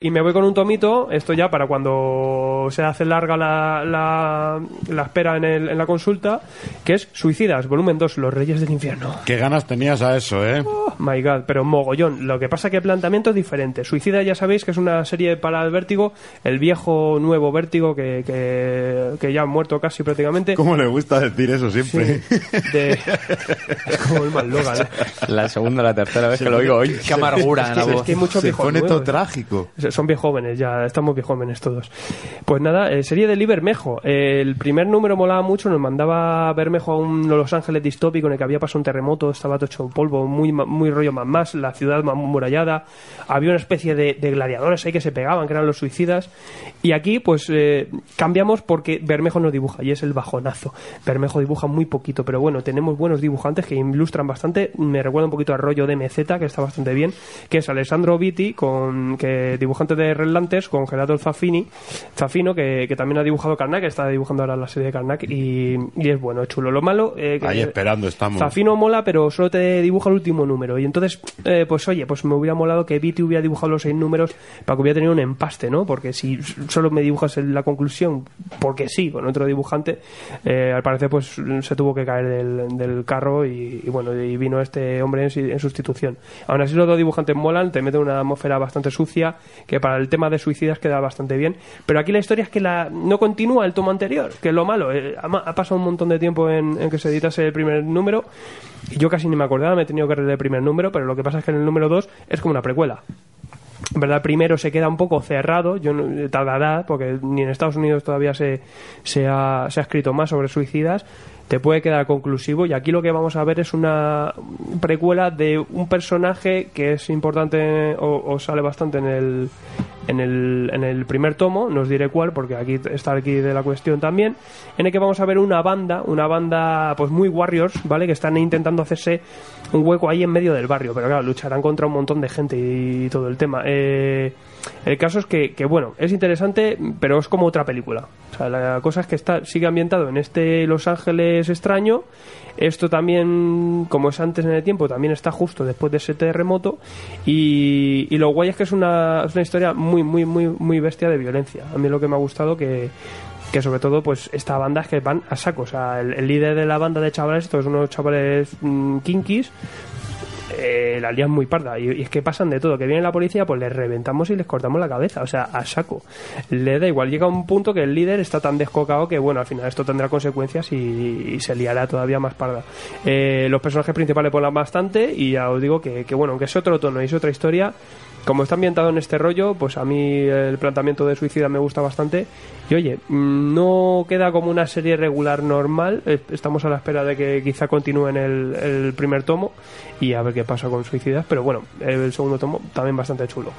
Y me voy con un tomito, esto ya para cuando se hace larga la, la, la espera en, el- en la consulta, que es Suicidas, volumen 2, Los Reyes del Infierno. Qué ganas tenías a eso, ¿eh? Oh, my god, pero mogollón. Lo que pasa que el planteamiento es diferente. Suicida ya sabéis que es una serie para el vértigo, el viejo nuevo vértigo que, que, que ya ha muerto casi prácticamente. ¿Cómo le gusta decir eso siempre? De- es como el mal Logan. ¿eh? La segunda o la tercera vez que lo oigo hoy. Qué amargura en la Es voz. que hay muchos Se pone nuevos. todo trágico. Son bien jóvenes, ya estamos bien jóvenes todos. Pues nada, eh, serie de Lee Bermejo. Eh, el primer número molaba mucho, nos mandaba Bermejo a un Los Ángeles distópico en el que había pasado un terremoto, estaba todo hecho polvo, muy, muy rollo más más, la ciudad más murallada. Había una especie de, de gladiadores ahí que se pegaban, que eran los suicidas. Y aquí, pues eh, cambiamos porque Bermejo no dibuja y es el bajonazo. Bermejo dibuja muy poquito, pero bueno, tenemos buenos dibujantes que ilustran bastante. Me recuerda un poquito al rollo de MZ, que está bastante bien, que es Alessandro Vitti, con, que dibujante de Relantes, con Gerardo Zafini, Zafino, que, que también ha dibujado Karnak, que está dibujando ahora la serie de Karnak, y, y es bueno, es chulo. Lo malo... eh, que- Ahí esperando estamos. Zafino mola, pero solo te dibuja el último número. Y entonces, eh, pues oye, pues me hubiera molado que Viti hubiera dibujado los seis números para que hubiera tenido un empaste, ¿no? Porque si solo me dibujas en la conclusión, porque sí, con otro dibujante, eh, al parecer pues se tuvo que caer del, del carro y, y bueno, y vino este hombre en, en sustitución. Aún así los dos dibujantes molan, te meten una atmósfera bastante sucia, que para el tema de suicidas queda bastante bien. Pero aquí la historia es que la, no continúa el tomo anterior, que es lo malo. Eh, ha, pasado un montón de tiempo en, que se editase el primer número y yo casi ni me acordaba, me he tenido que leer el primer número, pero lo que pasa es que en el número 2 es como una precuela. En verdad, primero se queda un poco cerrado, yo no, tardará, porque ni en Estados Unidos todavía se, se ha escrito más sobre suicidas, te puede quedar conclusivo y aquí lo que vamos a ver es una precuela de un personaje que es importante o, sale bastante en el, en el, en el primer tomo, no os diré cuál porque aquí está aquí de la cuestión también, en el que vamos a ver una banda, una banda pues muy warriors, ¿vale? Que están intentando hacerse un hueco ahí en medio del barrio, pero claro, lucharán contra un montón de gente y, todo el tema. Eh, el caso es que, que, bueno, es interesante, pero es como otra película. O sea, la cosa es que está, sigue ambientado en este Los Ángeles extraño. Esto también, como es antes en el tiempo, también está justo después de ese terremoto. Y, lo guay es que es una, es una historia muy, muy, muy, muy bestia de violencia. A mí lo que me ha gustado que que sobre todo pues esta banda es que van a saco o sea el, líder de la banda de chavales estos son unos chavales mm, kinkis eh, la lían muy parda. Y, es que pasan de todo. Que viene la policía pues les reventamos y les cortamos la cabeza. O sea a saco. Le da igual. Llega un punto que el líder está tan descocado que bueno al final esto tendrá consecuencias y, se liará todavía más parda. Eh, los personajes principales ponen bastante y ya os digo que, bueno aunque es otro tono y es otra historia como está ambientado en este rollo, pues a mí el planteamiento de Suicida me gusta bastante. Y oye, mm, no queda como una serie regular normal. Estamos a la espera de que quizá continúe en el, el primer tomo y a ver qué pasa con Suicidas. Pero bueno, el segundo tomo también bastante chulo.